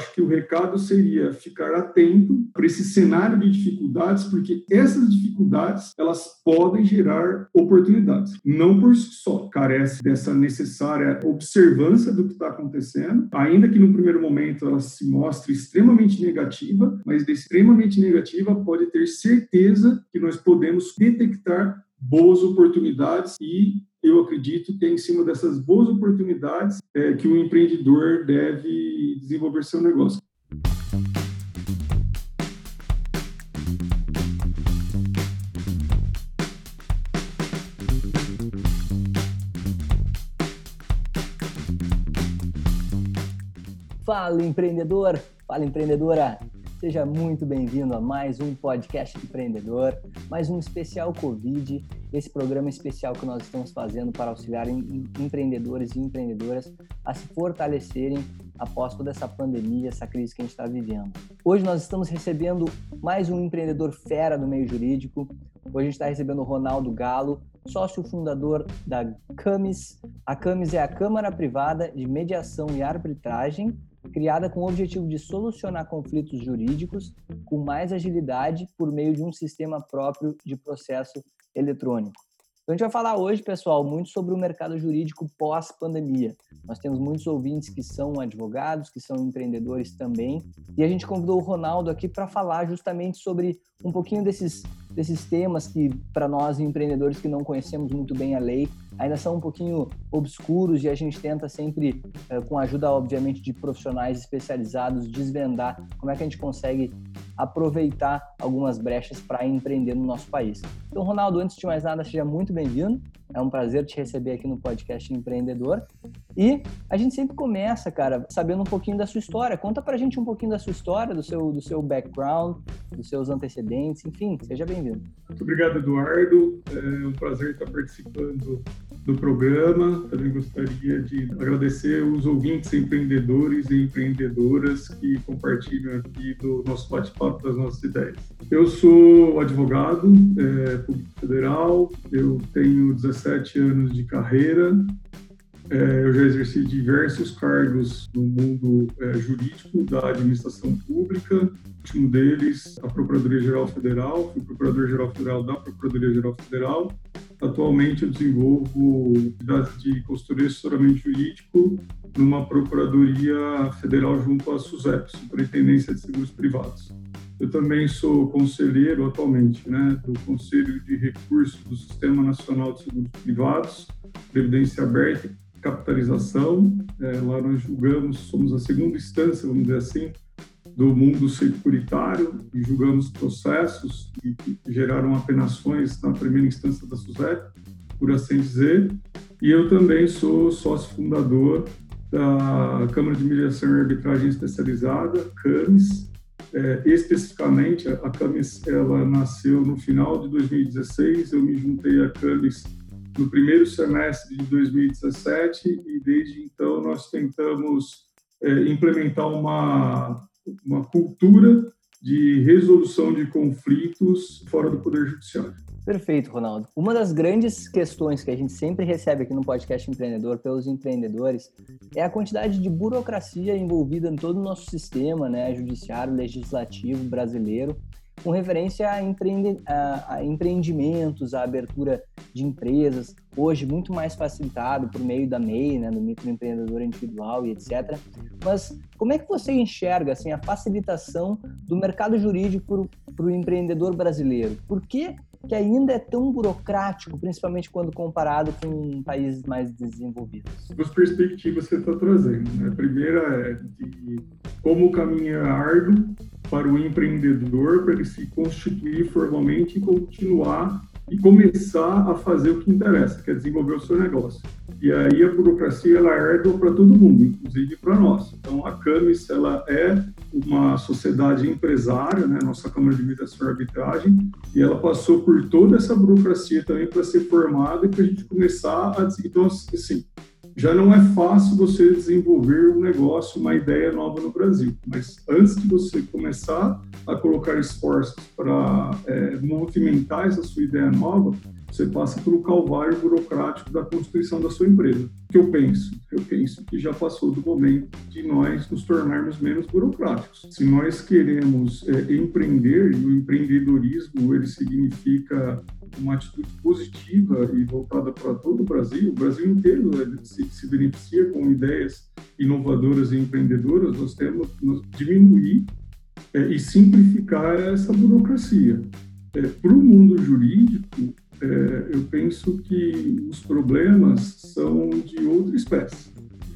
acho que o recado seria ficar atento para esse cenário de dificuldades, porque essas dificuldades elas podem gerar oportunidades. Não por si só, carece dessa necessária observância do que está acontecendo, ainda que no primeiro momento ela se mostre extremamente negativa, mas de extremamente negativa pode ter certeza que nós podemos detectar boas oportunidades e eu acredito que é em cima dessas boas oportunidades é, que o empreendedor deve desenvolver seu negócio. Fala empreendedor, fala empreendedora. Seja muito bem-vindo a mais um podcast empreendedor, mais um especial Covid, esse programa especial que nós estamos fazendo para auxiliar empreendedores e empreendedoras a se fortalecerem após toda essa pandemia, essa crise que a gente está vivendo. Hoje nós estamos recebendo mais um empreendedor fera do meio jurídico. Hoje a gente está recebendo o Ronaldo Galo, sócio fundador da CAMIS. A CAMIS é a Câmara Privada de Mediação e Arbitragem criada com o objetivo de solucionar conflitos jurídicos com mais agilidade por meio de um sistema próprio de processo eletrônico. Então a gente vai falar hoje, pessoal, muito sobre o mercado jurídico pós-pandemia. Nós temos muitos ouvintes que são advogados, que são empreendedores também, e a gente convidou o Ronaldo aqui para falar justamente sobre um pouquinho desses, desses temas que, para nós empreendedores que não conhecemos muito bem a lei, ainda são um pouquinho obscuros e a gente tenta sempre, eh, com a ajuda, obviamente, de profissionais especializados, desvendar como é que a gente consegue aproveitar algumas brechas para empreender no nosso país. Então, Ronaldo, antes de mais nada, seja muito bem-vindo. É um prazer te receber aqui no podcast Empreendedor. E a gente sempre começa, cara, sabendo um pouquinho da sua história. Conta pra gente um pouquinho da sua história, do seu, do seu background, dos seus antecedentes, enfim, seja bem-vindo. Muito obrigado, Eduardo. É um prazer estar participando do programa. Também gostaria de agradecer os ouvintes empreendedores e empreendedoras que compartilham aqui do nosso bate-papo das nossas ideias. Eu sou advogado é, público federal, eu tenho 17 anos de carreira, é, eu já exerci diversos cargos no mundo é, jurídico da administração pública, o último deles, a Procuradoria-Geral Federal, fui Procurador-Geral Federal da Procuradoria-Geral Federal. Atualmente eu desenvolvo atividades de consultoria e assessoramento jurídico numa Procuradoria Federal junto à SUSEP, Superintendência de Seguros Privados. Eu também sou conselheiro atualmente né, do Conselho de Recursos do Sistema Nacional de Seguros Privados, Previdência Aberta capitalização. É, lá nós julgamos, somos a segunda instância, vamos dizer assim, do mundo securitário e julgamos processos que, geraram apenações na primeira instância da SUSEP, por assim dizer. E eu também sou sócio fundador da Câmara de Mediação e Arbitragem Especializada, CAMES. É, especificamente, a CAMES ela nasceu no final de 2016, eu me juntei à CAMES no primeiro semestre de 2017 e desde então nós tentamos é, implementar uma, uma cultura de resolução de conflitos fora do Poder Judiciário. Perfeito, Ronaldo. Uma das grandes questões que a gente sempre recebe aqui no podcast Empreendedor pelos empreendedores é a quantidade de burocracia envolvida em todo o nosso sistema, né, judiciário, legislativo brasileiro, com referência a, empreende, a, a, empreendimentos, a abertura de empresas, hoje muito mais facilitado por meio da MEI, né, do microempreendedor individual e etc. Mas como é que você enxerga assim, a facilitação do mercado jurídico para o empreendedor brasileiro? Por que, que ainda é tão burocrático, principalmente quando comparado com países mais desenvolvidos? Duas perspectivas que você está trazendo. Né? A primeira é de como o caminho é árduo para o empreendedor, para ele se constituir formalmente e continuar e começar a fazer o que interessa, que é desenvolver o seu negócio. E aí a burocracia ela é árdua para todo mundo, inclusive para nós. Então a Camis ela é uma sociedade empresária, né, nossa Câmara de Mediação e Arbitragem, e ela passou por toda essa burocracia também para ser formada e para a gente começar a então assim já não é fácil você desenvolver um negócio, uma ideia nova no Brasil. Mas antes de você começar a colocar esforços para é, movimentar essa sua ideia nova, você passa pelo calvário burocrático da constituição da sua empresa. O que eu penso? Eu penso que já passou do momento de nós nos tornarmos menos burocráticos. Se nós queremos é, empreender, e o empreendedorismo ele significa uma atitude positiva e voltada para todo o Brasil, o Brasil inteiro né, se, se beneficia com ideias inovadoras e empreendedoras, nós temos que diminuir é, e simplificar essa burocracia. É, para o mundo jurídico, é, eu penso que os problemas são de outra espécie.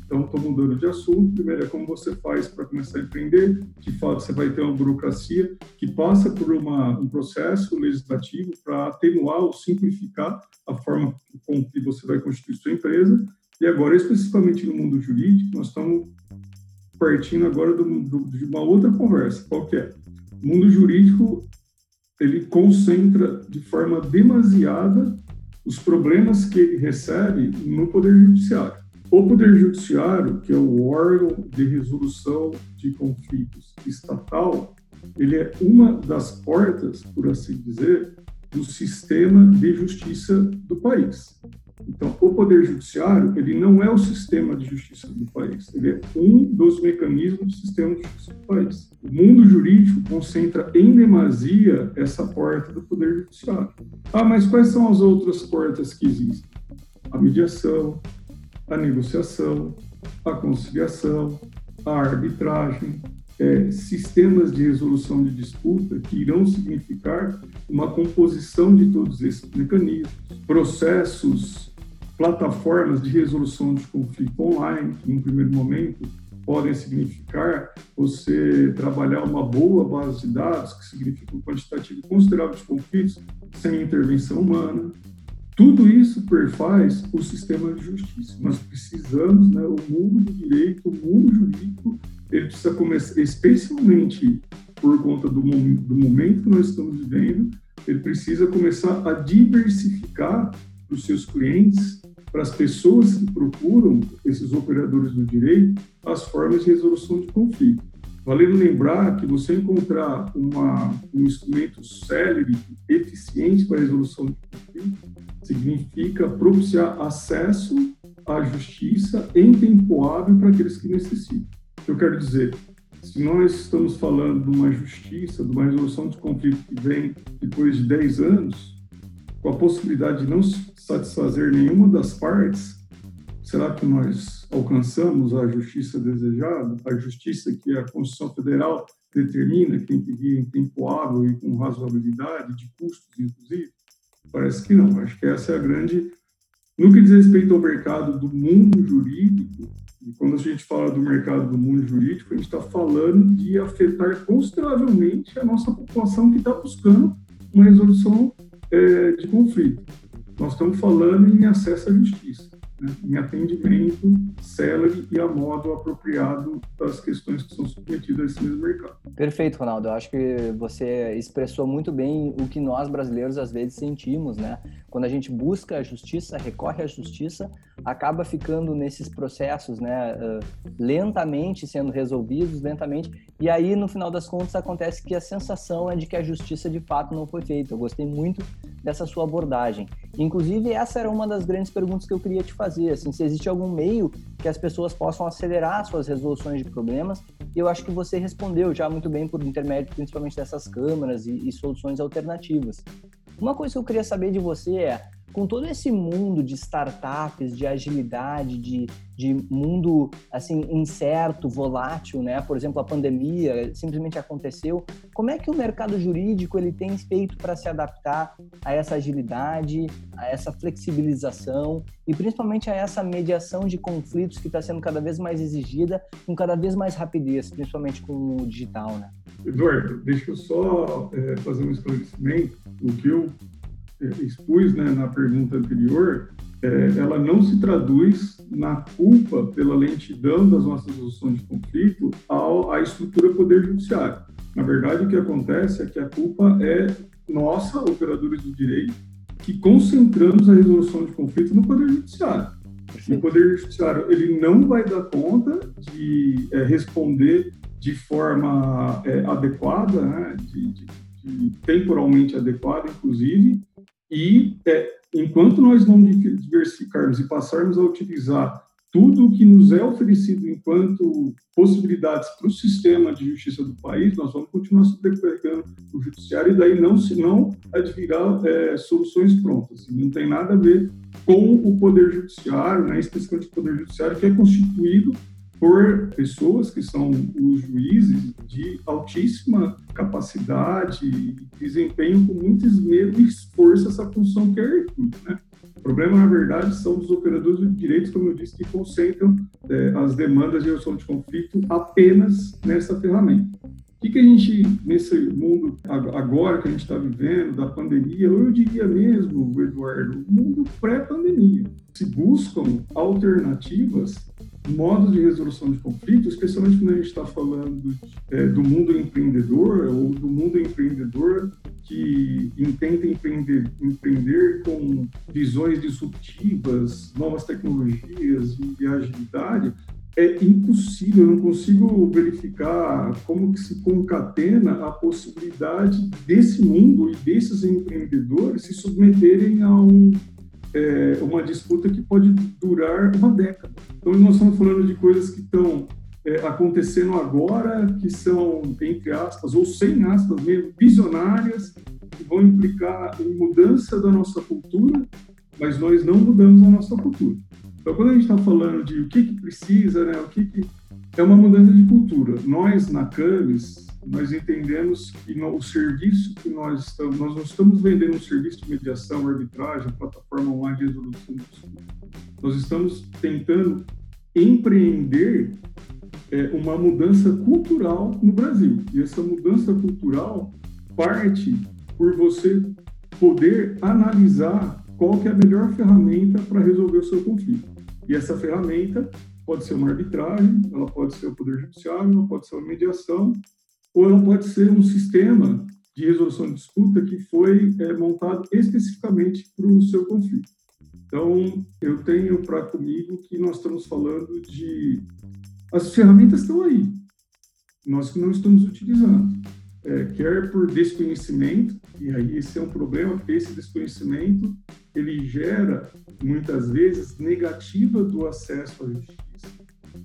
Então, estou mudando de assunto. Primeiro é como você faz para começar a empreender. De fato, você vai ter uma burocracia que passa por uma, um processo legislativo para atenuar ou simplificar a forma com que você vai constituir sua empresa. E agora, especificamente no mundo jurídico, nós estamos partindo agora do, do, de uma outra conversa. Qual que é? O mundo jurídico ele concentra de forma demasiada os problemas que ele recebe no Poder Judiciário. O Poder Judiciário, que é o órgão de resolução de conflitos estatal, ele é uma das portas, por assim dizer, do sistema de justiça do país. Então, o Poder Judiciário, ele não é o sistema de justiça do país, ele é um dos mecanismos do sistema de justiça do país. O mundo jurídico concentra em demasia essa porta do Poder Judiciário. Ah, mas quais são as outras portas que existem? A mediação, a negociação, a conciliação, a arbitragem, é, sistemas de resolução de disputa que irão significar uma composição de todos esses mecanismos, processos, plataformas de resolução de conflito online, que, num primeiro momento, podem significar você trabalhar uma boa base de dados, que significa um quantitativo considerável de conflitos, sem intervenção humana. Tudo isso perfaz o sistema de justiça. Nós precisamos, né, o mundo do direito, o mundo jurídico, ele precisa começar, especialmente por conta do, do momento que nós estamos vivendo, ele precisa começar a diversificar para os seus clientes, para as pessoas que procuram esses operadores do direito, as formas de resolução de conflito. Valendo lembrar que você encontrar uma, um instrumento célere, eficiente para a resolução de conflito, significa propiciar acesso à justiça em tempo hábil para aqueles que necessitam. Eu quero dizer, se nós estamos falando de uma justiça, de uma resolução de conflito que vem depois de 10 anos, com a possibilidade de não satisfazer nenhuma das partes, será que nós alcançamos a justiça desejada, a justiça que a Constituição Federal determina que tem que vir em tempo hábil e com razoabilidade, de custos, inclusive? Parece que não. Acho que essa é a grande. No que diz respeito ao mercado do mundo jurídico, e quando a gente fala do mercado do mundo jurídico, a gente está falando de afetar consideravelmente a nossa população que está buscando uma resolução é, de conflito. Nós estamos falando em acesso à justiça, né? em atendimento célere e a modo apropriado das questões que são submetidas a esse mesmo mercado. Perfeito, Ronaldo. Eu acho que você expressou muito bem o que nós brasileiros às vezes sentimos, né? Quando a gente busca a justiça, recorre à justiça, acaba ficando nesses processos, né, lentamente sendo resolvidos, lentamente, e aí no final das contas acontece que a sensação é de que a justiça de fato não foi feita. Eu gostei muito dessa sua abordagem. Inclusive, essa era uma das grandes perguntas que eu queria te fazer, assim, se existe algum meio que as pessoas possam acelerar suas resoluções de problemas, e eu acho que você respondeu já muito bem por intermédio principalmente dessas câmaras e, e soluções alternativas. Uma coisa que eu queria saber de você é, com todo esse mundo de startups, de agilidade, de, de mundo assim incerto, volátil, né? Por exemplo, a pandemia simplesmente aconteceu. Como é que o mercado jurídico ele tem feito para se adaptar a essa agilidade, a essa flexibilização e principalmente a essa mediação de conflitos que está sendo cada vez mais exigida, com cada vez mais rapidez, principalmente com o digital, né? Eduardo, deixa eu só é, fazer um esclarecimento. O que eu expus né, na pergunta anterior, é, ela não se traduz na culpa pela lentidão das nossas resoluções de conflito ao, à estrutura Poder Judiciário. Na verdade, o que acontece é que a culpa é nossa, operadores do direito, que concentramos a resolução de conflito no Poder Judiciário. o Poder Judiciário ele não vai dar conta de é, responder de forma é, adequada, né, de, de, de temporalmente adequada, inclusive, e é, enquanto nós não diversificarmos e passarmos a utilizar tudo o que nos é oferecido enquanto possibilidades para o sistema de justiça do país, nós vamos continuar sobrecarregando o judiciário e daí não se não advirá é, soluções prontas. Não tem nada a ver com o poder judiciário, né, especificamente o poder judiciário que é constituído por pessoas que são os juízes de altíssima capacidade e desempenho com muito esmero e esforço essa função que é hercúlea, né? problema, na verdade, são os operadores de direitos, como eu disse, que concentram é, as demandas de resolução de conflito apenas nessa ferramenta. O que, que a gente, nesse mundo agora que a gente está vivendo, da pandemia, ou eu diria mesmo, Eduardo, mundo pré-pandemia, se buscam alternativas modos de resolução de conflitos, especialmente quando a gente está falando é, do mundo empreendedor ou do mundo empreendedor que intenta empreender, empreender com visões disruptivas, novas tecnologias e agilidade, é impossível, eu não consigo verificar como que se concatena a possibilidade desse mundo e desses empreendedores se submeterem a um é, uma disputa que pode durar uma década. Então, nós estamos falando de coisas que estão é, acontecendo agora, que são, entre aspas, ou sem aspas mesmo, visionárias, que vão implicar em mudança da nossa cultura, mas nós não mudamos a nossa cultura. Então, quando a gente está falando de o que, que precisa, né, o que, que é uma mudança de cultura. Nós, na CAMES, nós entendemos que no, o serviço que nós estamos, nós não estamos vendendo um serviço de mediação, arbitragem, plataforma online de resolução Nós estamos tentando empreender é, uma mudança cultural no Brasil. E essa mudança cultural parte por você poder analisar qual que é a melhor ferramenta para resolver o seu conflito. E essa ferramenta pode ser uma arbitragem, ela pode ser o poder judiciário, ela pode ser uma mediação, ou ela pode ser um sistema de resolução de disputa que foi é, montado especificamente para o seu conflito. Então, eu tenho para comigo que nós estamos falando de. As ferramentas estão aí, nós que não estamos utilizando. É, quer por desconhecimento, e aí esse é um problema, porque esse desconhecimento ele gera, muitas vezes, negativa do acesso à justiça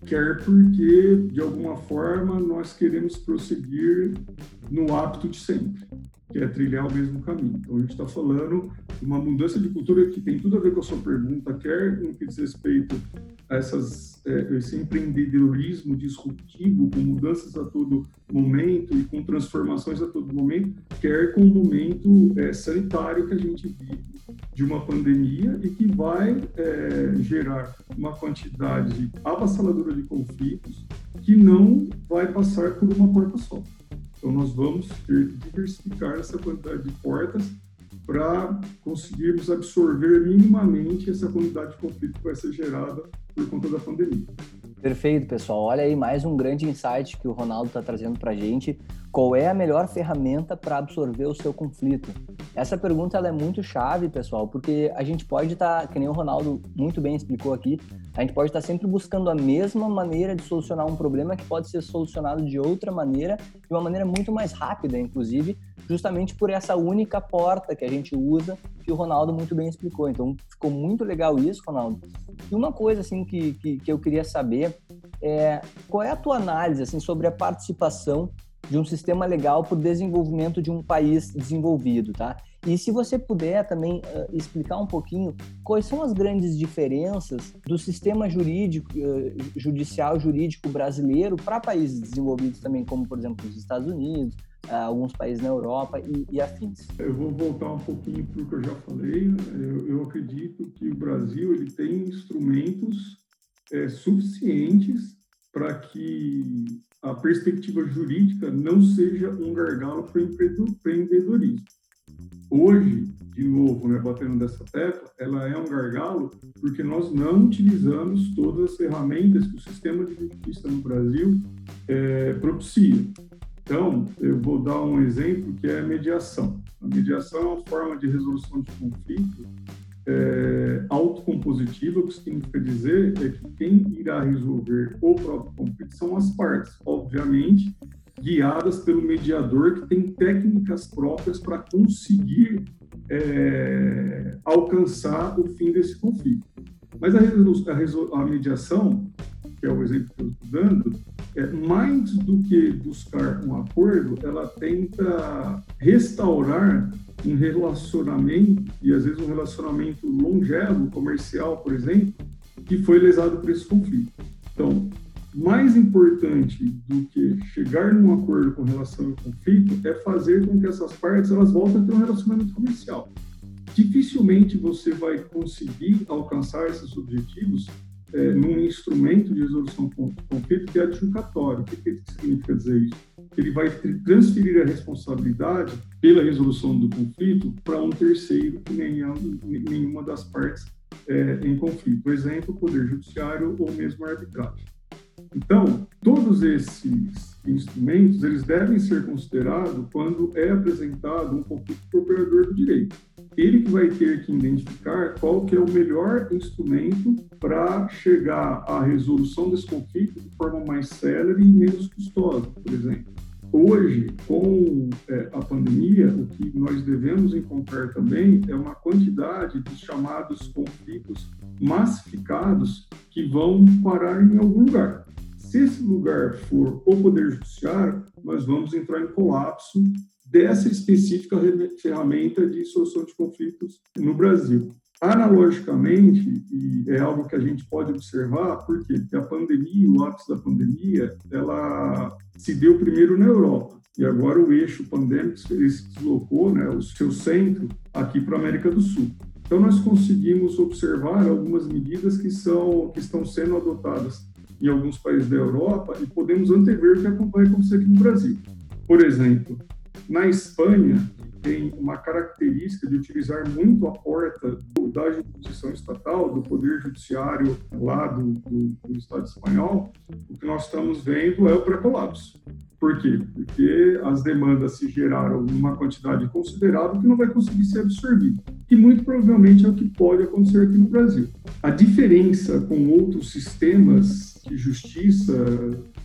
quer porque, de alguma forma, nós queremos prosseguir no hábito de sempre, que é trilhar o mesmo caminho. Então, a gente está falando de uma mudança de cultura que tem tudo a ver com a sua pergunta, quer no que diz respeito a essas, é, esse empreendedorismo disruptivo, com mudanças a todo momento e com transformações a todo momento, quer com o momento é, sanitário que a gente vive de uma pandemia e que vai é, gerar uma quantidade avassaladora de conflitos que não vai passar por uma porta só. Então, nós vamos ter que diversificar essa quantidade de portas para conseguirmos absorver minimamente essa quantidade de conflito que vai ser gerada por conta da pandemia. Perfeito, pessoal. Olha aí mais um grande insight que o Ronaldo está trazendo para a gente. Qual é a melhor ferramenta para absorver o seu conflito? Essa pergunta ela é muito chave, pessoal, porque a gente pode estar, tá, que nem o Ronaldo muito bem explicou aqui, a gente pode estar tá sempre buscando a mesma maneira de solucionar um problema que pode ser solucionado de outra maneira, de uma maneira muito mais rápida, inclusive, justamente por essa única porta que a gente usa, que o Ronaldo muito bem explicou. Então, ficou muito legal isso, Ronaldo. E uma coisa assim que, que, que eu queria saber é qual é a tua análise assim sobre a participação de um sistema legal para o desenvolvimento de um país desenvolvido, tá? E se você puder também uh, explicar um pouquinho quais são as grandes diferenças do sistema jurídico, uh, judicial jurídico brasileiro para países desenvolvidos também, como por exemplo os Estados Unidos, uh, alguns países na Europa e, e, afins. Eu vou voltar um pouquinho para o que eu já falei. Eu, eu, acredito que o Brasil ele tem instrumentos é, suficientes para que a perspectiva jurídica não seja um gargalo para o empreendedorismo. Hoje, de novo, né, batendo dessa tecla, ela é um gargalo porque nós não utilizamos todas as ferramentas que o sistema de justiça no Brasil é, propicia. Então, eu vou dar um exemplo que é a mediação. A mediação é uma forma de resolução de conflito é, autocompositiva, o que significa dizer é que quem irá resolver o próprio conflito são as partes, obviamente guiadas pelo mediador que tem técnicas próprias para conseguir é, alcançar o fim desse conflito. Mas a, a, a mediação, que é o exemplo que eu estou dando, é, mais do que buscar um acordo, ela tenta restaurar um relacionamento, e às vezes um relacionamento longevo, comercial, por exemplo, que foi lesado por esse conflito. Então, mais importante do que chegar num acordo com relação ao conflito é fazer com que essas partes elas voltem a ter um relacionamento comercial. Dificilmente você vai conseguir alcançar esses objetivos é, num instrumento de resolução de conflito que é adjudicatório. O que, que significa dizer isso? Ele vai transferir a responsabilidade pela resolução do conflito para um terceiro que nenhuma, nenhuma das partes é, em conflito. Por exemplo, Poder Judiciário ou mesmo arbitragem. Então, todos esses instrumentos, eles devem ser considerados quando é apresentado um conflito para o operador do direito. Ele que vai ter que identificar qual que é o melhor instrumento para chegar à resolução desse conflito de forma mais célere e menos custosa, por exemplo. Hoje, com é, a pandemia, o que nós devemos encontrar também é uma quantidade de chamados conflitos massificados que vão parar em algum lugar. Se esse lugar for o Poder Judiciário, nós vamos entrar em colapso dessa específica ferramenta de solução de conflitos no Brasil. Analogicamente, e é algo que a gente pode observar, porque a pandemia, o ápice da pandemia, ela se deu primeiro na Europa. E agora o eixo pandêmico se deslocou, né, o seu centro, aqui para a América do Sul. Então, nós conseguimos observar algumas medidas que, são, que estão sendo adotadas em alguns países da Europa e podemos antever o que vai acontecer aqui no Brasil. Por exemplo, na Espanha, tem uma característica de utilizar muito a porta da jurisdição estatal, do poder judiciário lá do, do, do Estado espanhol, o que nós estamos vendo é o pré-colapso. Por quê? Porque as demandas se geraram numa quantidade considerável que não vai conseguir ser absorvida. E muito provavelmente é o que pode acontecer aqui no Brasil. A diferença com outros sistemas de justiça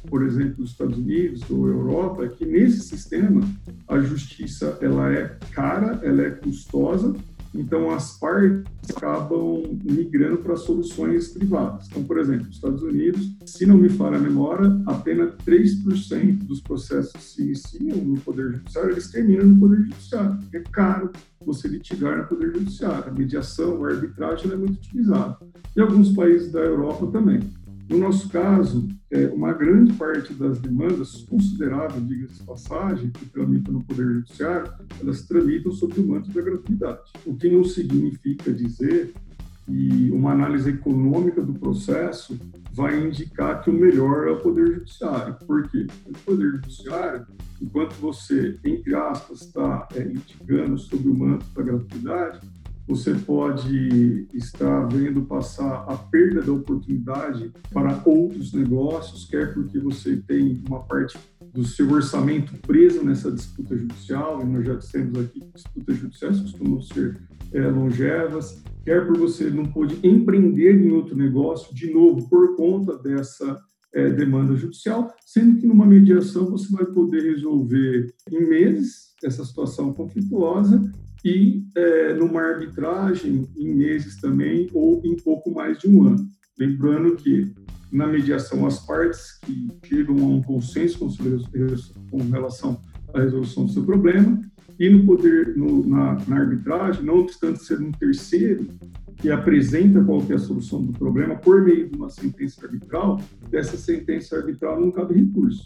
por exemplo, dos Estados Unidos ou Europa, é que nesse sistema a justiça ela é cara, ela é custosa, então as partes acabam migrando para soluções privadas. Então, por exemplo, nos Estados Unidos, se não me falha a memória, apenas 3% dos processos se iniciam no Poder Judiciário, eles terminam no Poder Judiciário. É caro você litigar no Poder Judiciário. A mediação, a arbitragem é muito utilizada. E alguns países da Europa também. No nosso caso, é, uma grande parte das demandas, considerável, diga-se de passagem, que tramitam no Poder Judiciário, elas tramitam sob o manto da gratuidade. O que não significa dizer que uma análise econômica do processo vai indicar que o melhor é o Poder Judiciário. Por quê? O Poder Judiciário, enquanto você, entre aspas, está é, litigando sob o manto da gratuidade, você pode estar vendo passar a perda da oportunidade para outros negócios, quer porque você tem uma parte do seu orçamento preso nessa disputa judicial, e nós já dissemos aqui que disputas judiciais costumam ser é, longevas, quer por você não pode empreender em outro negócio, de novo, por conta dessa é, demanda judicial, sendo que numa mediação você vai poder resolver em meses essa situação conflituosa e é, numa arbitragem em meses também ou em pouco mais de um ano. Lembrando que na mediação as partes que chegam a um consenso com relação à resolução do seu problema e no poder no, na, na, arbitragem, não obstante ser um terceiro que apresenta qual é solução do problema por meio de uma sentença arbitral, dessa sentença arbitral não cabe recurso.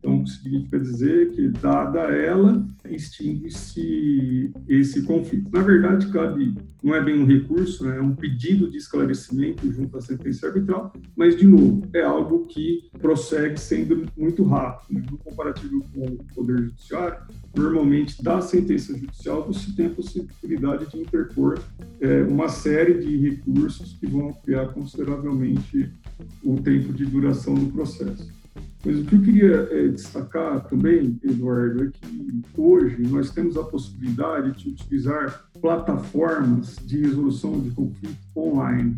Então, significa dizer que, dada ela, extingue-se esse conflito. Na verdade, cabe, não é bem um recurso, né, é um pedido de esclarecimento junto à sentença arbitral, mas, de novo, é algo que prossegue sendo muito rápido. Né? No comparativo com o Poder Judiciário, normalmente, da sentença judicial, você tem a possibilidade de interpor é, uma série de recursos que vão ampliar consideravelmente o tempo de duração do processo. Mas o que eu queria é, destacar também, Eduardo, é que hoje nós temos a possibilidade de utilizar plataformas de resolução de conflito online,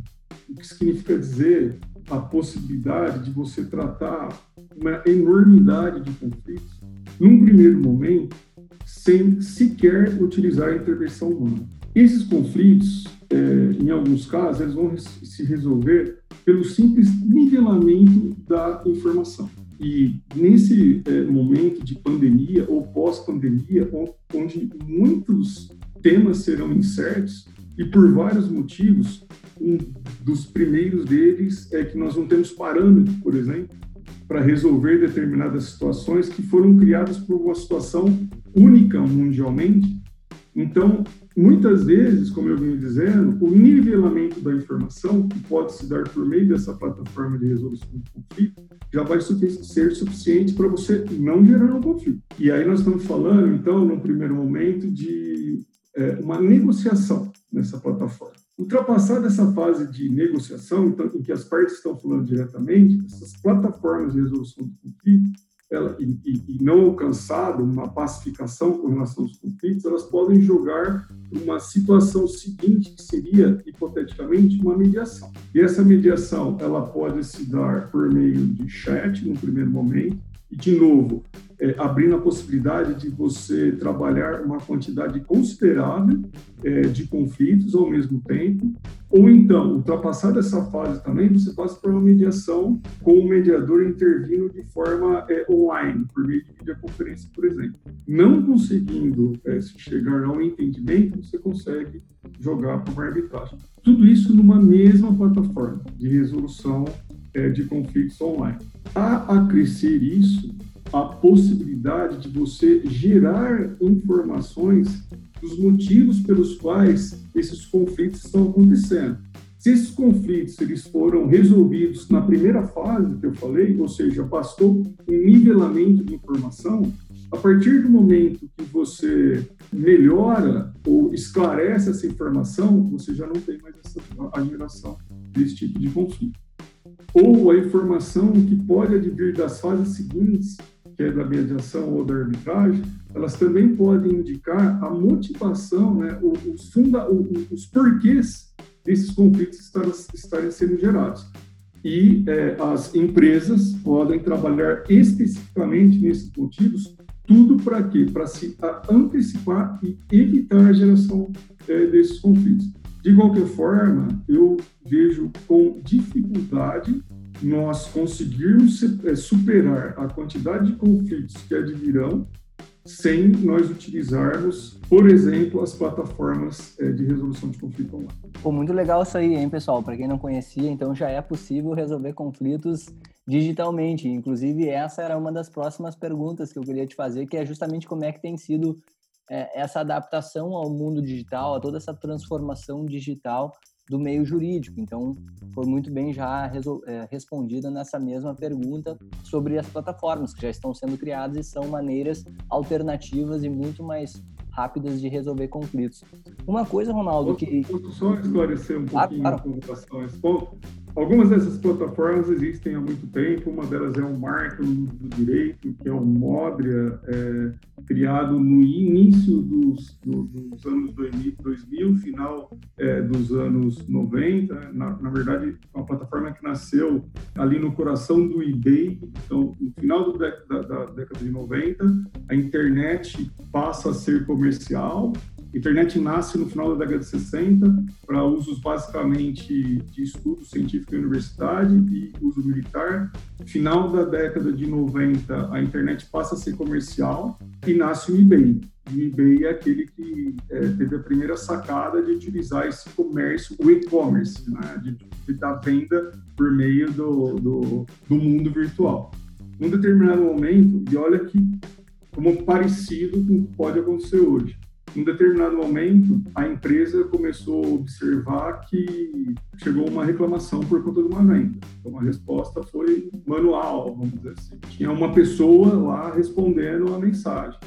o que significa dizer a possibilidade de você tratar uma enormidade de conflitos num primeiro momento sem sequer utilizar a intervenção humana. Esses conflitos, é, em alguns casos, eles vão se resolver pelo simples nivelamento da informação. E nesse é, momento de pandemia ou pós-pandemia, onde muitos temas serão incertos, e por vários motivos, um dos primeiros deles é que nós não temos parâmetro, por exemplo, para resolver determinadas situações que foram criadas por uma situação única mundialmente. Então, muitas vezes, como eu vinha dizendo, o nivelamento da informação, que pode se dar por meio dessa plataforma de resolução de conflito, já vai ser suficiente para você não gerar um conflito. E aí nós estamos falando, então, no primeiro momento, de é, uma negociação nessa plataforma. Ultrapassada essa fase de negociação, então, em que as partes estão falando diretamente, essas plataformas de resolução de conflito, ela, e, e, não alcançado uma pacificação com relação aos conflitos, elas podem jogar uma situação seguinte, que seria, hipoteticamente, uma mediação. E essa mediação, ela pode se dar por meio de chat, no primeiro momento, de novo, é, abrindo a possibilidade de você trabalhar uma quantidade considerável é, de conflitos ao mesmo tempo, ou então, ultrapassada essa fase também, você passa por uma mediação com o mediador intervindo de forma é, online, por meio de videoconferência, por exemplo. Não conseguindo é, chegar a um entendimento, você consegue jogar para uma arbitragem. Tudo isso numa mesma plataforma de resolução é, de conflitos online. A acrescer isso, a possibilidade de você gerar informações dos motivos pelos quais esses conflitos estão acontecendo. Se esses conflitos eles foram resolvidos na primeira fase que eu falei, ou seja, bastou um nivelamento de informação, a partir do momento que você melhora ou esclarece essa informação, você já não tem mais essa, a geração desse tipo de conflito ou a informação que pode advir das fases seguintes, que é da mediação ou da arbitragem, elas também podem indicar a motivação, né, os, funda, os porquês desses conflitos estarem, sendo gerados. E é, as empresas podem trabalhar especificamente nesses motivos, tudo para quê? Para se antecipar e evitar a geração é, desses conflitos. De qualquer forma, eu vejo com dificuldade nós conseguirmos eh, superar a quantidade de conflitos que advirão sem nós utilizarmos, por exemplo, as plataformas eh, de resolução de conflito online. Pô, muito legal isso aí, hein, pessoal? Para quem não conhecia, então já é possível resolver conflitos digitalmente. Inclusive, essa era uma das próximas perguntas que eu queria te fazer, que é justamente como é que tem sido é, essa adaptação ao mundo digital, a toda essa transformação digital do meio jurídico. Então, foi muito bem já é, respondida nessa mesma pergunta sobre as plataformas que já estão sendo criadas e são maneiras alternativas e muito mais rápidas de resolver conflitos. Uma coisa, Ronaldo, que... Posso só esclarecer um pouquinho claro, claro. com relação a ponto? Algumas dessas plataformas existem há muito tempo, uma delas é o Marco do Direito, que é o Modria, é, criado no início dos, do, dos anos 2000, 2000 final é, dos anos 90. Na, na, verdade, uma plataforma que nasceu ali no coração do eBay. Então, no final do, da, da década de 90, a internet passa a ser comercial internet nasce no final da década de 60 para usos basicamente de estudo científico em universidade e uso militar. Final da década de 90, a internet passa a ser comercial e nasce o eBay. O eBay é aquele que é, teve a primeira sacada de utilizar esse comércio, o e-commerce, né? de, de dar venda por meio do, do, do mundo virtual. Num determinado momento, e olha que como parecido com o que pode acontecer hoje em determinado momento, a empresa começou a observar que chegou uma reclamação por conta de uma venda. Então, a resposta foi manual, vamos dizer assim. Tinha uma pessoa lá respondendo a mensagem.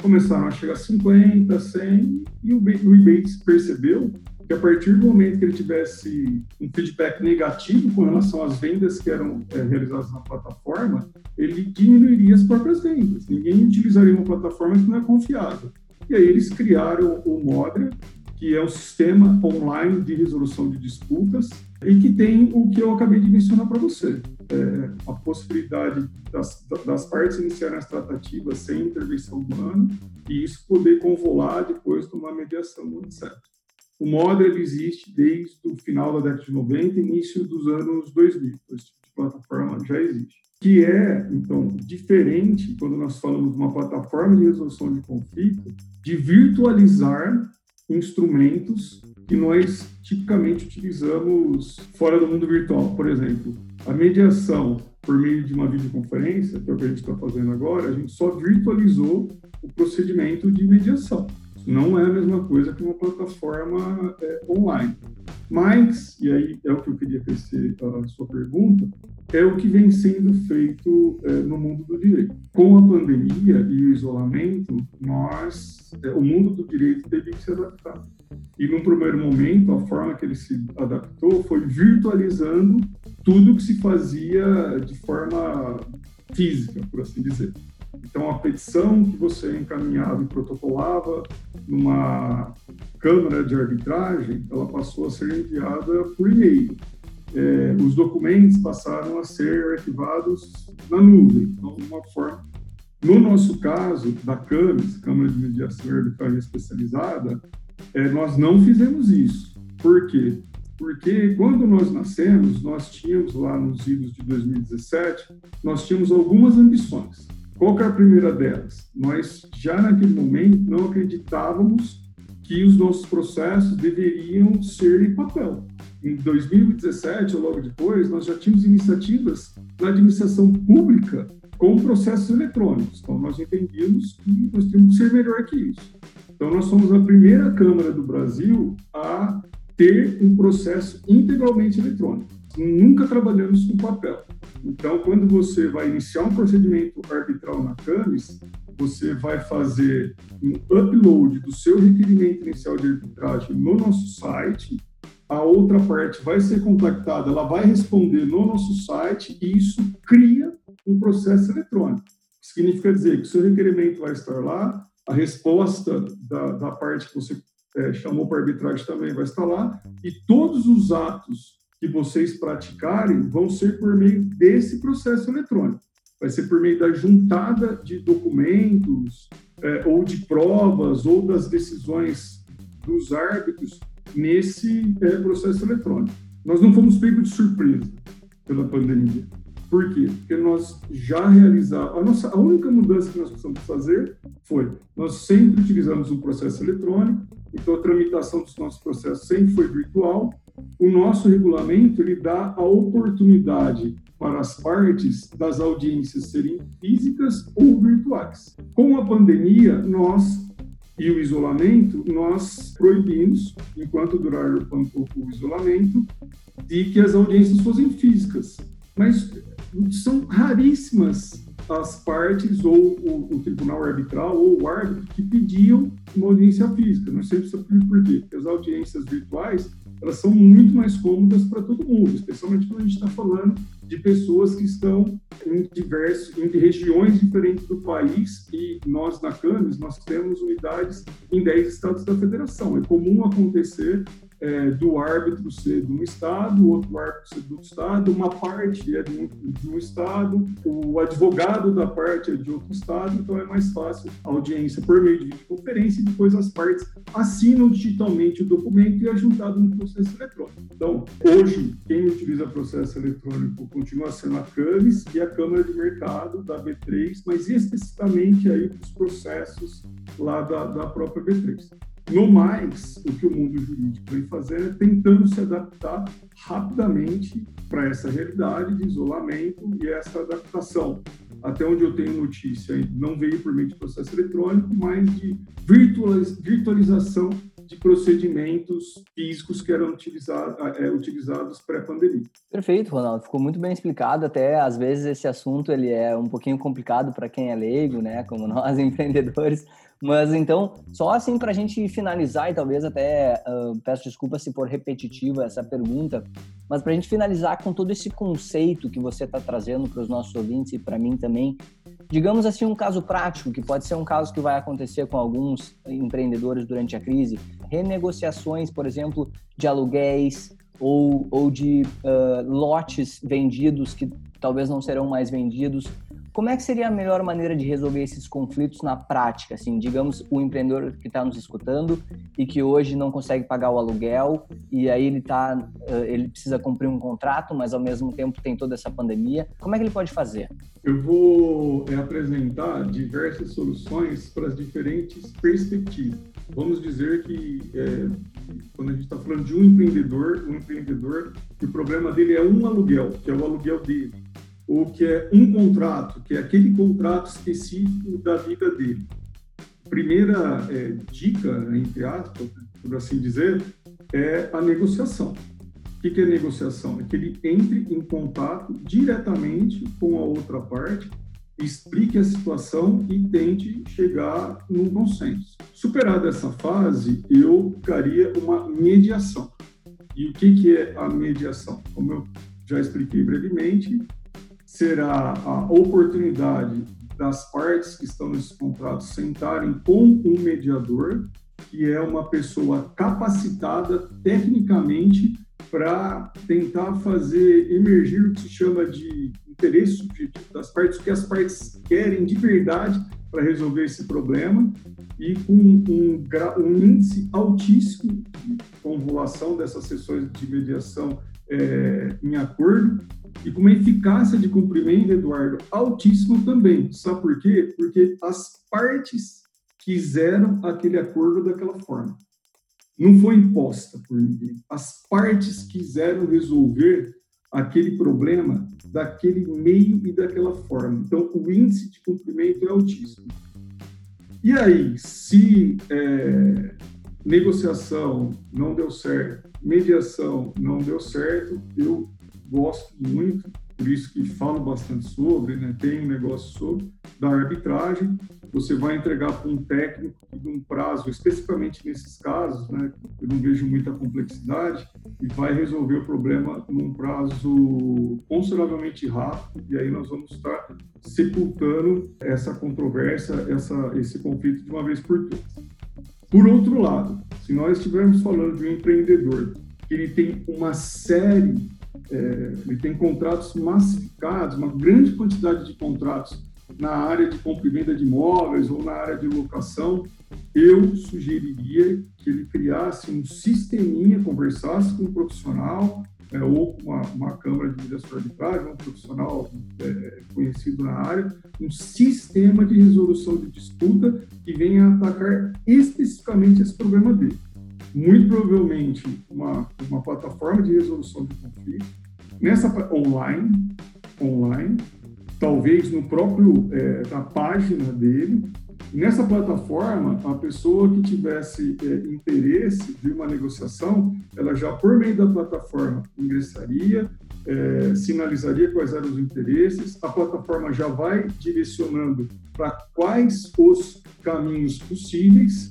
Começaram a chegar 50, 100, e o eBay percebeu que a partir do momento que ele tivesse um feedback negativo com relação às vendas que eram é, realizadas na plataforma, ele diminuiria as próprias vendas. Ninguém utilizaria uma plataforma que não é confiável. E aí eles criaram o Modra, que é um sistema online de resolução de disputas e que tem o que eu acabei de mencionar para você. É, a possibilidade das, das partes iniciarem as tratativas sem intervenção humana e isso poder convolar depois de uma mediação certo. O Model existe desde o final da década de 90, início dos anos 2000. Esse tipo de plataforma já existe. Que é, então, diferente quando nós falamos de uma plataforma de resolução de conflito, de virtualizar instrumentos que nós tipicamente utilizamos fora do mundo virtual. Por exemplo, a mediação por meio de uma videoconferência, que é o que a gente está fazendo agora, a gente só virtualizou o procedimento de mediação. Não é a mesma coisa que uma plataforma é, online. Mas, e aí é o que eu queria crescer a sua pergunta, é o que vem sendo feito é, no mundo do direito. Com a pandemia e o isolamento, nós, é, o mundo do direito teve que se adaptar. E num primeiro momento, a forma que ele se adaptou foi virtualizando tudo que se fazia de forma física, por assim dizer. Então, a petição que você encaminhava e protocolava numa câmara de arbitragem, ela passou a ser enviada por e-mail. É, os documentos passaram a ser arquivados na nuvem, então, uma forma. No nosso caso, da CAMES, Câmara de Mediação e Arbitragem Especializada, é, nós não fizemos isso. Por quê? Porque quando nós nascemos, nós tínhamos lá nos idos de 2017, nós tínhamos algumas ambições. Qual que é a primeira delas? Nós já naquele momento não acreditávamos que os nossos processos deveriam ser em papel. Em 2017, ou logo depois, nós já tínhamos iniciativas na administração pública com processos eletrônicos. Então, nós entendíamos que nós tínhamos que ser melhor que isso. Então, nós somos a primeira Câmara do Brasil a ter um processo integralmente eletrônico. Nunca trabalhamos com papel. Então, quando você vai iniciar um procedimento arbitral na CAMES, você vai fazer um upload do seu requerimento inicial de arbitragem no nosso site, a outra parte vai ser contactada, ela vai responder no nosso site e isso cria um processo eletrônico. Significa dizer que o seu requerimento vai estar lá, a resposta da, da parte que você é, chamou para arbitragem também vai estar lá, e todos os atos que vocês praticarem vão ser por meio desse processo eletrônico. Vai ser por meio da juntada de documentos, é, ou de provas, ou das decisões dos árbitros nesse é, processo eletrônico. Nós não fomos pegos de surpresa pela pandemia. Por quê? Porque nós já realizamos. A, nossa, a única mudança que nós precisamos fazer foi: nós sempre utilizamos um processo eletrônico, então a tramitação dos nossos processos sempre foi virtual, o nosso regulamento ele dá a oportunidade para as partes das audiências serem físicas ou virtuais. Com a pandemia, nós e o isolamento, nós proibimos, enquanto durar o isolamento, de que as audiências fossem físicas. Mas são raríssimas as partes ou o, o, tribunal arbitral ou o árbitro que pediam uma audiência física. Nós sempre sabemos por quê? Porque as audiências virtuais elas são muito mais cômodas para todo mundo, especialmente quando a gente está falando de pessoas que estão em diversos, em regiões diferentes do país e nós na CAMES, nós temos unidades em 10 estados da federação. É comum acontecer é, do árbitro ser de um estado, o outro árbitro ser outro estado, uma parte é de um, de um, estado, o advogado da parte é de outro estado, então é mais fácil a audiência por meio de videoconferência e depois as partes assinam digitalmente o documento e é juntado no processo eletrônico. Então, hoje, quem utiliza processo eletrônico continua sendo a CAMES e a Câmara de Mercado da B3, mas especificamente aí os processos lá da, da própria B3. No mais, o que o mundo jurídico vem fazendo é tentando se adaptar rapidamente para essa realidade de isolamento e essa adaptação. Até onde eu tenho notícia, não veio por meio de processo eletrônico, mas de virtualização de procedimentos físicos que eram utilizados, é, utilizados pré-pandemia. Perfeito, Ronaldo. Ficou muito bem explicado. Até às vezes esse assunto ele é um pouquinho complicado para quem é leigo, né? Como nós empreendedores. Mas então, só assim para a gente finalizar, e talvez até uh, peço desculpa se for repetitiva essa pergunta, mas para a gente finalizar com todo esse conceito que você está trazendo para os nossos ouvintes e para mim também, digamos assim, um caso prático, que pode ser um caso que vai acontecer com alguns empreendedores durante a crise, renegociações, por exemplo, de aluguéis ou, ou de uh, lotes vendidos que talvez não serão mais vendidos Como é que seria a melhor maneira de resolver esses conflitos na prática? Assim, digamos, o empreendedor que está nos escutando e que hoje não consegue pagar o aluguel e aí ele tá, ele precisa cumprir um contrato, mas ao mesmo tempo tem toda essa pandemia. Como é que ele pode fazer? Eu vou é, apresentar diversas soluções para as diferentes perspectivas. Vamos dizer que é, quando a gente está falando de um empreendedor, um empreendedor, o problema dele é um aluguel, que é o aluguel dele ou que é um contrato, que é aquele contrato específico da vida dele. Primeira é, dica, entre aspas, por assim dizer, é a negociação. O que é negociação? É que ele entre em contato diretamente com a outra parte, explique a situação e tente chegar num consenso. Superada essa fase, eu faria uma mediação. E o que é a mediação? Como eu já expliquei brevemente, será a oportunidade das partes que estão nesse contrato sentarem com um mediador, que é uma pessoa capacitada tecnicamente para tentar fazer emergir o que se chama de interesse subjetivo das partes, o que as partes querem de verdade para resolver esse problema e com um, um, índice altíssimo de convolução dessas sessões de mediação é, em acordo e com uma eficácia de cumprimento, Eduardo, altíssima também. Sabe por quê? Porque as partes quiseram aquele acordo daquela forma. Não foi imposta por ninguém. As partes quiseram resolver aquele problema daquele meio e daquela forma. Então, o índice de cumprimento é altíssimo. E aí, se é, negociação não deu certo, mediação não deu certo, eu gosto muito, por isso que falo bastante sobre, né? tem um negócio sobre, da arbitragem. Você vai entregar para um técnico de um prazo, especificamente nesses casos, né? eu não vejo muita complexidade, e vai resolver o problema num prazo consideravelmente rápido, e aí nós vamos estar sepultando essa controvérsia, essa, esse conflito de uma vez por todas. Por outro lado, se nós estivermos falando de um empreendedor que ele tem uma série é, ele tem contratos massificados, uma grande quantidade de contratos na área de compra e venda de imóveis ou na área de locação, eu sugeriria que ele criasse um sisteminha, conversasse com um profissional é, ou uma, uma câmara de mediação arbitrária, um profissional é, conhecido na área, um sistema de resolução de disputa que venha atacar especificamente esse problema dele. Muito provavelmente uma, uma plataforma de resolução de conflito, nessa online, online, talvez no próprio é, na página dele. Nessa plataforma, a pessoa que tivesse é, interesse de uma negociação, ela já por meio da plataforma ingressaria, é, sinalizaria quais eram os interesses, a plataforma já vai direcionando para quais os caminhos possíveis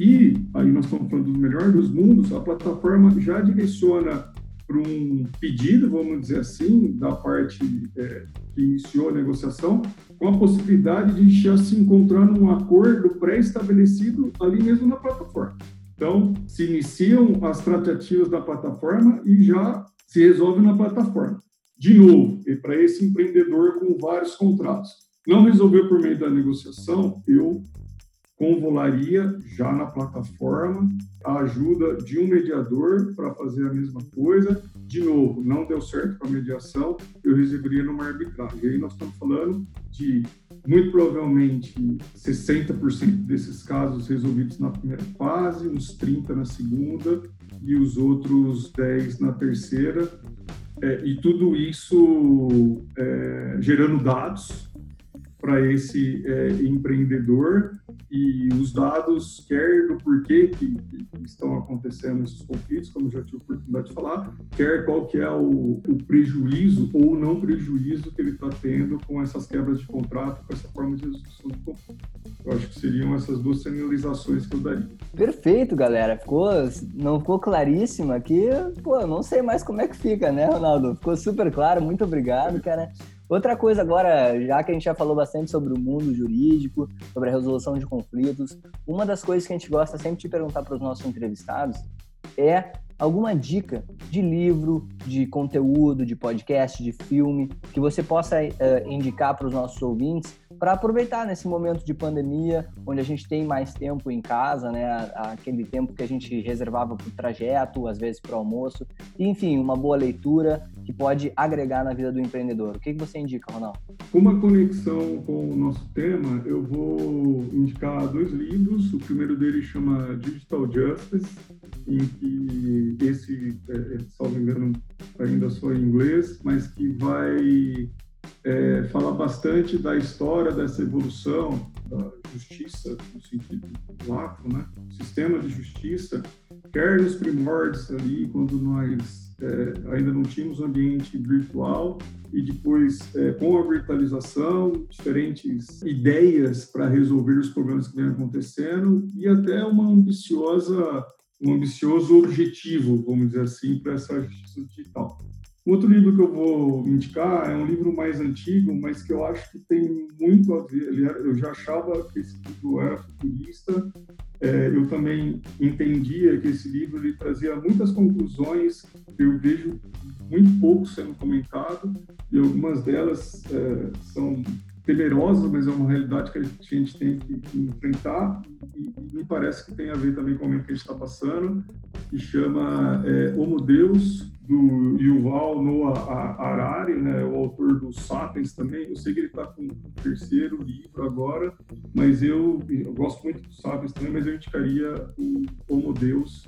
e aí nós estamos falando do melhor dos mundos, a plataforma já direciona para um pedido, vamos dizer assim, da parte é, que iniciou a negociação, com a possibilidade de já se encontrar num acordo pré-estabelecido ali mesmo na plataforma. Então, se iniciam as tratativas da plataforma e já se resolve na plataforma. De novo, e para esse empreendedor com vários contratos, não resolveu por meio da negociação, eu convolaria já na plataforma a ajuda de um mediador para fazer a mesma coisa. De novo, não deu certo com a mediação, eu receberia numa arbitragem. E aí nós estamos falando de, muito provavelmente, 60% desses casos resolvidos na primeira fase, uns 30% na segunda e os outros 10% na terceira. É, e tudo isso é, gerando dados para esse é, empreendedor e os dados, quer do porquê que, que, estão acontecendo esses conflitos, como já tive a oportunidade de falar, quer qual que é o, o prejuízo ou não prejuízo que ele está tendo com essas quebras de contrato, com essa forma de resolução de conflito. Eu acho que seriam essas duas sinalizações que eu daria. Perfeito, galera. Ficou, não ficou claríssimo aqui? Pô, não sei mais como é que fica, né, Ronaldo? Ficou super claro. Muito obrigado, cara. Outra coisa agora, já que a gente já falou bastante sobre o mundo jurídico, sobre a resolução de conflitos, uma das coisas que a gente gosta sempre de perguntar para os nossos entrevistados é alguma dica de livro, de conteúdo, de podcast, de filme, que você possa uh, indicar para os nossos ouvintes para aproveitar nesse momento de pandemia, onde a gente tem mais tempo em casa, né? Aquele tempo que a gente reservava para o trajeto, às vezes para o almoço. Enfim, uma boa leitura que pode agregar na vida do empreendedor. O que, que você indica, Ronaldo? Uma conexão com o nosso tema, eu vou indicar dois livros. O primeiro deles chama Digital Justice, em que esse, é, é salvo engano, ainda só em inglês, mas que vai é, bastante da história dessa evolução da justiça, no sentido lato, né? Sistema de justiça, quer nos primórdios ali, quando nós é, ainda não tínhamos um ambiente virtual, e depois, é, com a virtualização, diferentes ideias para resolver os problemas que vêm acontecendo, e até uma ambiciosa, um ambicioso objetivo, vamos dizer assim, para essa justiça digital. Outro livro que eu vou indicar é um livro mais antigo, mas que eu acho que tem muito a ver. Eu já achava que esse livro era futurista. É, eu também entendia que esse livro ele trazia muitas conclusões que eu vejo muito pouco sendo comentado e algumas delas é, são temerosas, mas é uma realidade que a gente tem que enfrentar e, me parece que tem a ver também com o momento que a gente está passando, que chama é, Homo Deus, do Yuval Noah Harari, né, o autor do Sapiens também. Eu sei que ele está com o terceiro livro agora, mas eu, eu gosto muito do Sapiens também, mas eu indicaria o Homo Deus,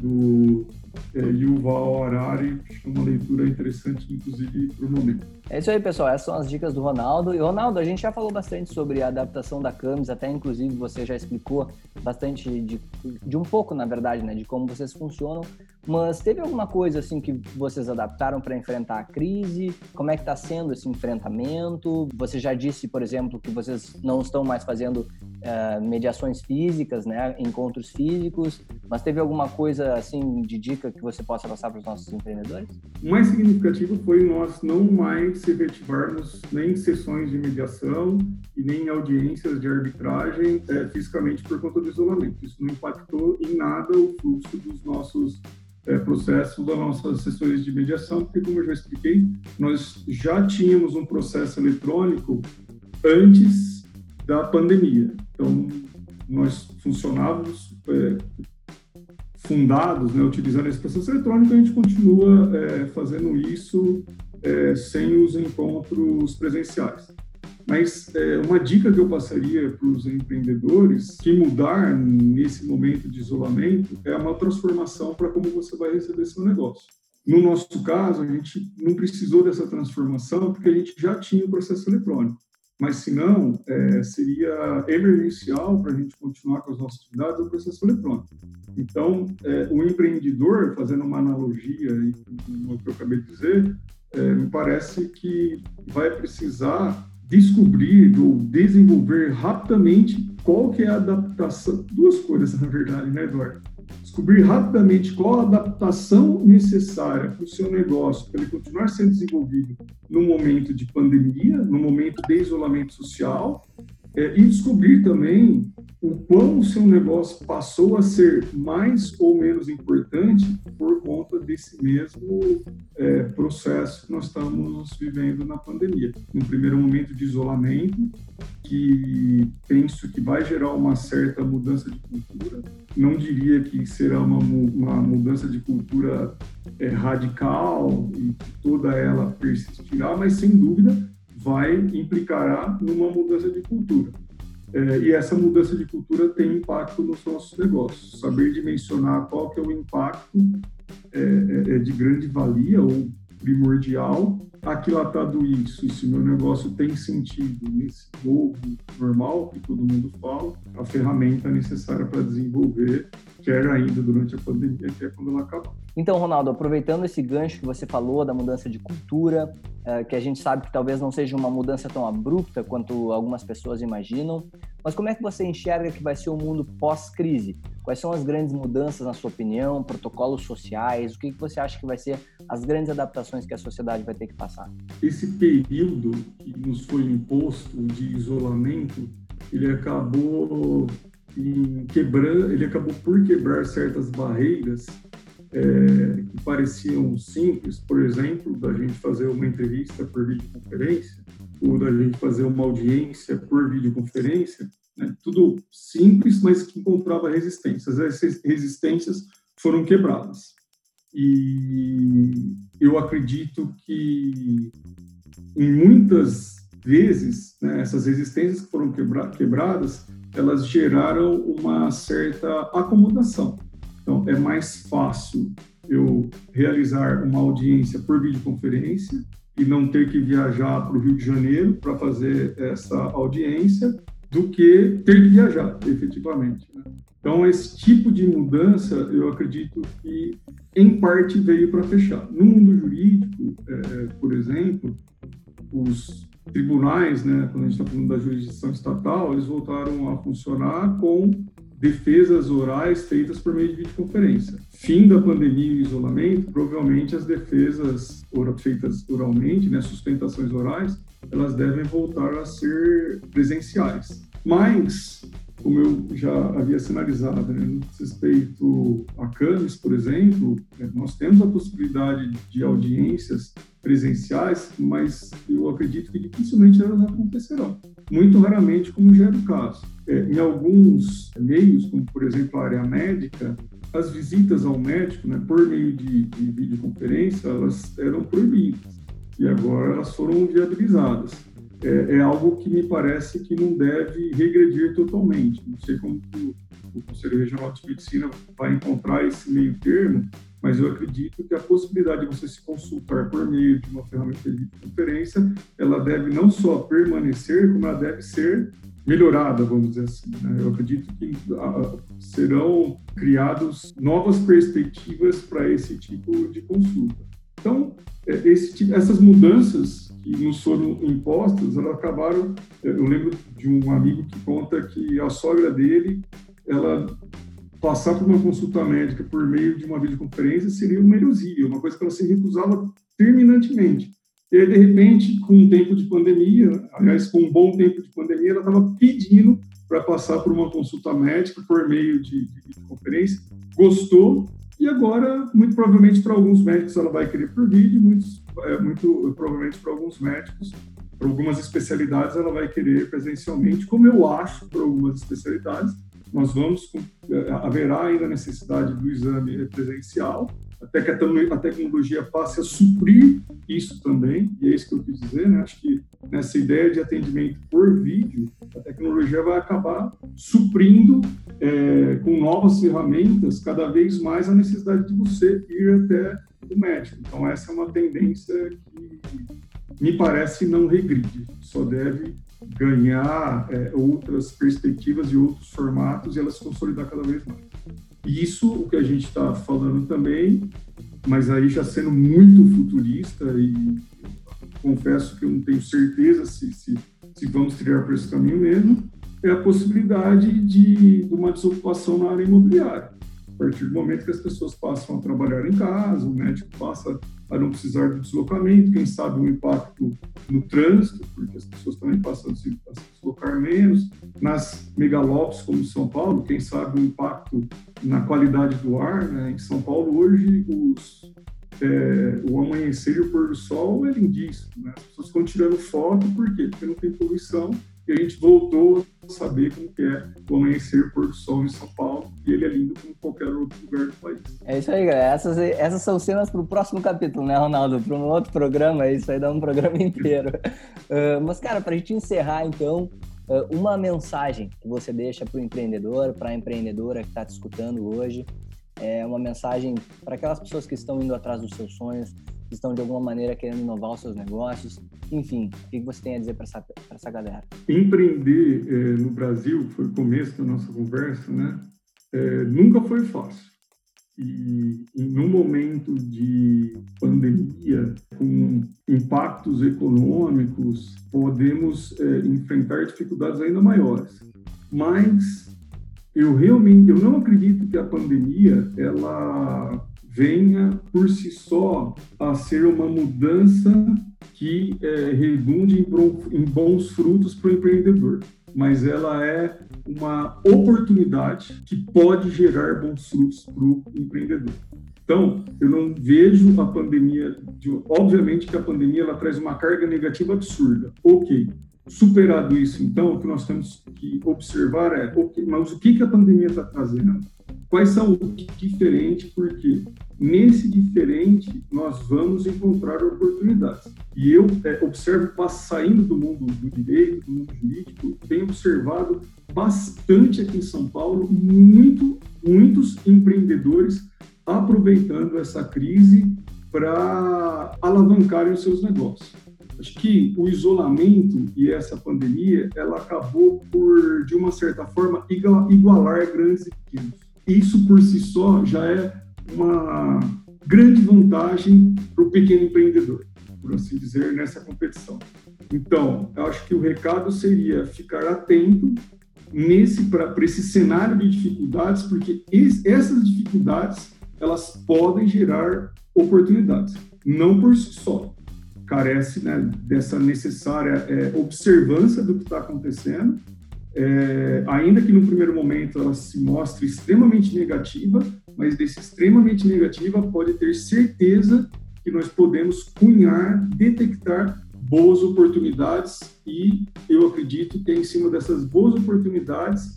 do é, Yuval Harari, acho que é uma leitura interessante, inclusive, para o momento. É isso aí, pessoal. Essas são as dicas do Ronaldo. E, Ronaldo, a gente já falou bastante sobre a adaptação da Camis, até inclusive você já explicou bastante de, de um pouco, na verdade, né, de como vocês funcionam. Mas teve alguma coisa assim que vocês adaptaram para enfrentar a crise? Como é que está sendo esse enfrentamento? Você já disse, por exemplo, que vocês não estão mais fazendo uh, mediações físicas, né, encontros físicos. Mas teve alguma coisa assim de dica que você possa passar para os nossos empreendedores? O mais significativo foi nós não mais efetivarmos nem em sessões de mediação e nem em audiências de arbitragem é, fisicamente por conta do isolamento. Isso não impactou em nada o fluxo dos nossos é, das nossas sessões de mediação, porque, como eu já expliquei, nós já tínhamos um processo eletrônico antes da pandemia. Então, nós funcionávamos é, fundados, né, utilizando esse processo eletrônico, a gente continua é, fazendo isso é, sem os encontros presenciais. Mas é, uma dica que eu passaria para os empreendedores que mudar nesse momento de isolamento é uma transformação para como você vai receber seu negócio. No nosso caso, a gente não precisou dessa transformação porque a gente já tinha o processo eletrônico. Mas, se não, é, seria emergencial para a gente continuar com as nossas atividades o processo eletrônico. Então, é, o empreendedor, fazendo uma analogia com o que eu acabei de dizer, é, me parece que vai precisar descobrir ou desenvolver rapidamente qual que é a adaptação, duas coisas na verdade, né, Eduardo? Descobrir rapidamente qual a adaptação necessária para o seu negócio, para ele continuar sendo desenvolvido no momento de pandemia, no momento de isolamento social, é, e descobrir também o quão o seu negócio passou a ser mais ou menos importante por conta desse mesmo é, processo que nós estamos vivendo na pandemia. No primeiro momento de isolamento, que penso que vai gerar uma certa mudança de cultura. Não diria que será uma, uma mudança de cultura é, radical e toda ela persistirá, mas sem dúvida vai implicará numa mudança de cultura. É, e essa mudança de cultura tem impacto nos nossos negócios. Saber dimensionar qual que é o impacto é, é, é de grande valia ou primordial. Aquilatado isso, e se meu negócio tem sentido nesse novo normal que todo mundo fala, a ferramenta necessária para desenvolver, quer ainda durante a pandemia, quer quando ela acabar. Então, Ronaldo, aproveitando esse gancho que você falou da mudança de cultura, é, que a gente sabe que talvez não seja uma mudança tão abrupta quanto algumas pessoas imaginam, mas como é que você enxerga que vai ser o mundo pós-crise? Quais são as grandes mudanças, na sua opinião, protocolos sociais? O que você acha que vai ser as grandes adaptações que a sociedade vai ter que passar? Esse período que nos foi imposto de isolamento, ele acabou quebrando, ele acabou por quebrar certas barreiras é, que pareciam simples, por exemplo, da gente fazer uma entrevista por videoconferência, ou da gente fazer uma audiência por videoconferência, né? tudo simples, mas que encontrava resistências. Essas resistências foram quebradas. E eu acredito que em muitas vezes né, essas resistências que foram quebra quebradas, elas geraram uma certa acomodação. Então, é mais fácil eu realizar uma audiência por videoconferência e não ter que viajar para o Rio de Janeiro para fazer essa audiência do que ter que viajar, efetivamente. Né? Então, esse tipo de mudança, eu acredito que, em parte, veio para fechar. No mundo jurídico, é, por exemplo, os tribunais, né, quando a gente está falando da jurisdição estatal, eles voltaram a funcionar com defesas orais feitas por meio de videoconferência. Fim da pandemia e isolamento, provavelmente as defesas feitas oralmente, né, sustentações orais, elas devem voltar a ser presenciais. Mas como eu já havia sinalizado, né, no respeito a CAMES, por exemplo, é, nós temos a possibilidade de audiências presenciais, mas eu acredito que dificilmente elas acontecerão. Muito raramente, como já é o caso. É, em alguns meios, como por exemplo a área médica, as visitas ao médico, né, por meio de, de videoconferência, elas eram proibidas e agora elas foram viabilizadas é, é, algo que me parece que não deve regredir totalmente. Não sei como o, o Conselho Regional de Medicina vai encontrar esse meio termo, mas eu acredito que a possibilidade de você se consultar por meio de uma ferramenta de conferência, ela deve não só permanecer, como ela deve ser melhorada, vamos dizer assim. Né? Eu acredito que ah, serão criados novas perspectivas para esse tipo de consulta. Então, é, esse, essas mudanças que nos foram impostas, elas acabaram. Eu lembro de um amigo que conta que a sogra dele, ela passar por uma consulta médica por meio de uma videoconferência seria uma heresia, uma coisa que ela se recusava terminantemente. E aí, de repente, com um tempo de pandemia, aliás, com um bom tempo de pandemia, ela estava pedindo para passar por uma consulta médica por meio de, de videoconferência, gostou e agora, muito provavelmente, para alguns médicos ela vai querer por vídeo, muitos, é, muito provavelmente para alguns médicos, para algumas especialidades ela vai querer presencialmente, como eu acho para algumas especialidades. Nós vamos, haverá ainda a necessidade do exame presencial, até que a, tecnologia passe a suprir isso também, e é isso que eu quis dizer, né? Acho que nessa ideia de atendimento por vídeo, a tecnologia vai acabar suprindo é, com novas ferramentas cada vez mais a necessidade de você ir até o médico. Então, essa é uma tendência que me parece não regride, só deve ganhar é, outras perspectivas e outros formatos e ela se consolidar cada vez mais. Isso, o que a gente está falando também, mas aí já sendo muito futurista e confesso que eu não tenho certeza se, se, se vamos trilhar por esse caminho mesmo, é a possibilidade de, de uma desocupação na área imobiliária partir do momento que as pessoas passam a trabalhar em casa, o médico passa a não precisar do deslocamento, quem sabe um impacto no trânsito, porque as pessoas também passam a se, deslocar menos, nas megalópolis como São Paulo, quem sabe um impacto na qualidade do ar, né? em São Paulo hoje os, é, o amanhecer e o pôr do sol é lindíssimo, né? as pessoas estão tirando foto, por quê? Porque não tem poluição, e a gente voltou a saber como que é o amanhecer do sol em São Paulo e ele é lindo como qualquer outro lugar do país. É isso aí, galera. Essas, essas são cenas para o próximo capítulo, né, Ronaldo? Para um outro programa, isso aí dá um programa inteiro. uh, mas, cara, para a gente encerrar, então, uh, uma mensagem que você deixa para o empreendedor, para a empreendedora que está te escutando hoje, é uma mensagem para aquelas pessoas que estão indo atrás dos seus sonhos, que estão de alguma maneira querendo inovar os seus negócios. Enfim, o que você tem a dizer para essa, essa galera? Empreender é, no Brasil, foi o começo da nossa conversa, né? É, nunca foi fácil. E em um momento de pandemia, com impactos econômicos, podemos é, enfrentar dificuldades ainda maiores. Mas eu realmente eu não acredito que a pandemia ela venha por si só a ser uma mudança que é, redunde em, bons frutos para o empreendedor, mas ela é uma oportunidade que pode gerar bons frutos para o empreendedor. Então, eu não vejo a pandemia, de, obviamente que a pandemia ela traz uma carga negativa absurda. Ok, superado isso, então, o que nós temos que observar é, okay, mas o que, que a pandemia está trazendo? Quais são os diferentes? Porque nesse diferente nós vamos encontrar oportunidades. E eu é, observo, saindo do mundo do direito, do mundo jurídico, tenho observado bastante aqui em São Paulo muito, muitos empreendedores aproveitando essa crise para alavancarem os seus negócios. Acho que o isolamento e essa pandemia, ela acabou por, de uma certa forma, igualar grandes e pequenos. Isso por si só já é uma grande vantagem para o pequeno empreendedor, por assim dizer, nessa competição. Então, eu acho que o recado seria ficar atento nesse para esse cenário de dificuldades, porque esse, essas dificuldades elas podem gerar oportunidades, não por si só. Carece né, dessa necessária é, observância do que está acontecendo, é, ainda que no primeiro momento ela se mostre extremamente negativa, mas desse extremamente negativa pode ter certeza que nós podemos cunhar, detectar boas oportunidades e eu acredito que é em cima dessas boas oportunidades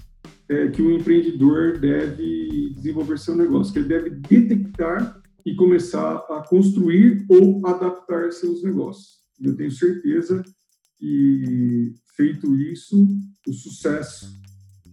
é, que o empreendedor deve desenvolver seu negócio, que ele deve detectar e começar a construir ou adaptar seus negócios. Eu tenho certeza que, feito isso, o sucesso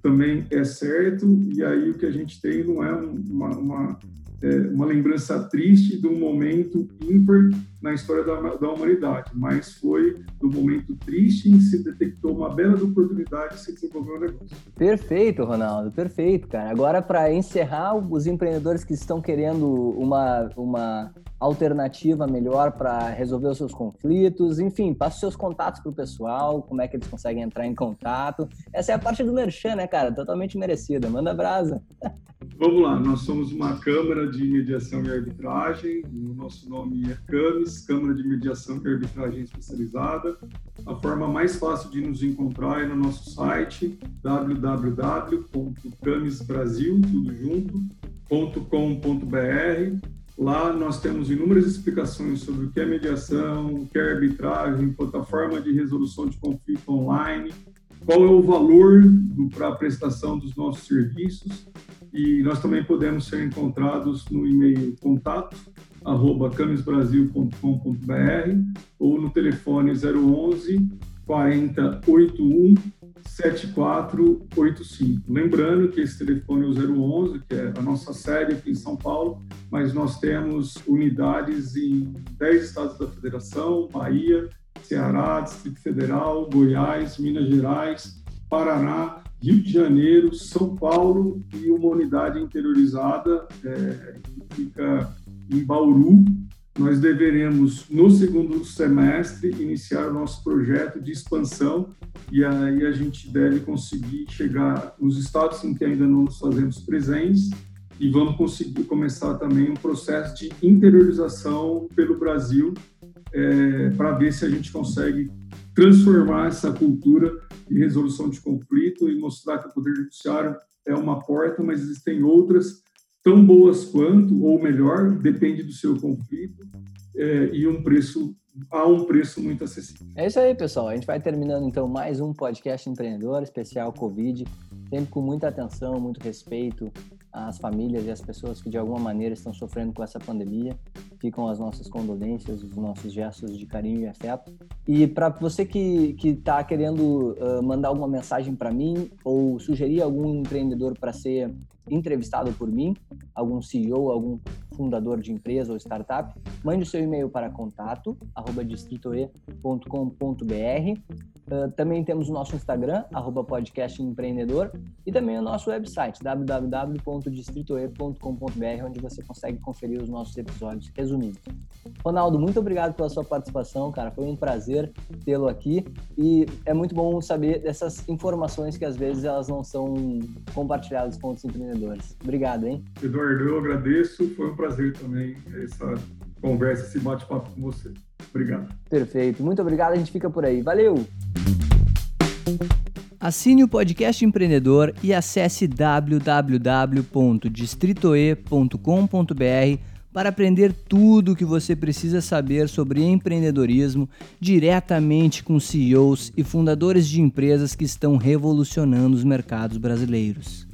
também é certo, e aí o que a gente tem não é uma, uma é, uma lembrança triste de um momento ímpar na história da, da, humanidade, mas foi do momento triste em que se detectou uma bela oportunidade de se desenvolver um negócio. Perfeito, Ronaldo, perfeito, cara. Agora, para encerrar, os empreendedores que estão querendo uma, uma alternativa melhor para resolver os seus conflitos, enfim, passa os seus contatos para o pessoal, como é que eles conseguem entrar em contato. Essa é a parte do Merchan, né, cara? Totalmente merecida. Manda brasa. Vamos lá, nós somos uma Câmara de Mediação e Arbitragem, o nosso nome é CAMES, Câmara de Mediação e Arbitragem Especializada. A forma mais fácil de nos encontrar é no nosso site www.camesbrasil, tudo junto, .com.br. Lá nós temos inúmeras explicações sobre o que é mediação, o que é arbitragem, plataforma de resolução de conflito online, qual é o valor para a prestação dos nossos serviços e nós também podemos ser encontrados no e-mail contato arroba camisbrasil.com.br ou no telefone 011 4081 7485. Lembrando que esse telefone é o 011, que é a nossa sede aqui em São Paulo, mas nós temos unidades em 10 estados da federação, Bahia, Ceará, Distrito Federal, Goiás, Minas Gerais, Paraná, Rio de Janeiro, São Paulo e uma unidade interiorizada é, que fica em Bauru. Nós deveremos, no segundo semestre, iniciar o nosso projeto de expansão e aí a gente deve conseguir chegar nos estados em que ainda não nos fazemos presentes e vamos conseguir começar também um processo de interiorização pelo Brasil é, para ver se a gente consegue transformar essa cultura de resolução de conflito e mostrar que o Poder Judiciário é uma porta, mas existem outras tão boas quanto, ou melhor, depende do seu conflito, é, e um preço a um preço muito acessível. É isso aí, pessoal. A gente vai terminando então mais um podcast empreendedor especial Covid, sempre com muita atenção, muito respeito às famílias e às pessoas que de alguma maneira estão sofrendo com essa pandemia. Ficam as nossas condolências, os nossos gestos de carinho e afeto. E para você que está querendo uh, mandar alguma mensagem para mim ou sugerir algum empreendedor para ser entrevistado por mim, algum CEO, algum fundador de empresa ou startup, mande o seu e-mail para contato distritoe.com.br. Uh, também temos o nosso Instagram, arroba e também o nosso website, www.distritoe.com.br, onde você consegue conferir os nossos episódios resumidos. Ronaldo, muito obrigado pela sua participação, cara. Foi um prazer tê-lo aqui e é muito bom saber dessas informações que às vezes elas não são compartilhadas com outros empreendedores. Obrigado, hein? Eduardo, eu agradeço. Foi um prazer também essa conversa, esse bate-papo com você. Obrigado. Perfeito. Muito obrigado. A gente fica por aí. Valeu! Assine o podcast empreendedor e acesse www.distritoe.com.br para aprender tudo o que você precisa saber sobre empreendedorismo diretamente com CEOs e fundadores de empresas que estão revolucionando os mercados brasileiros.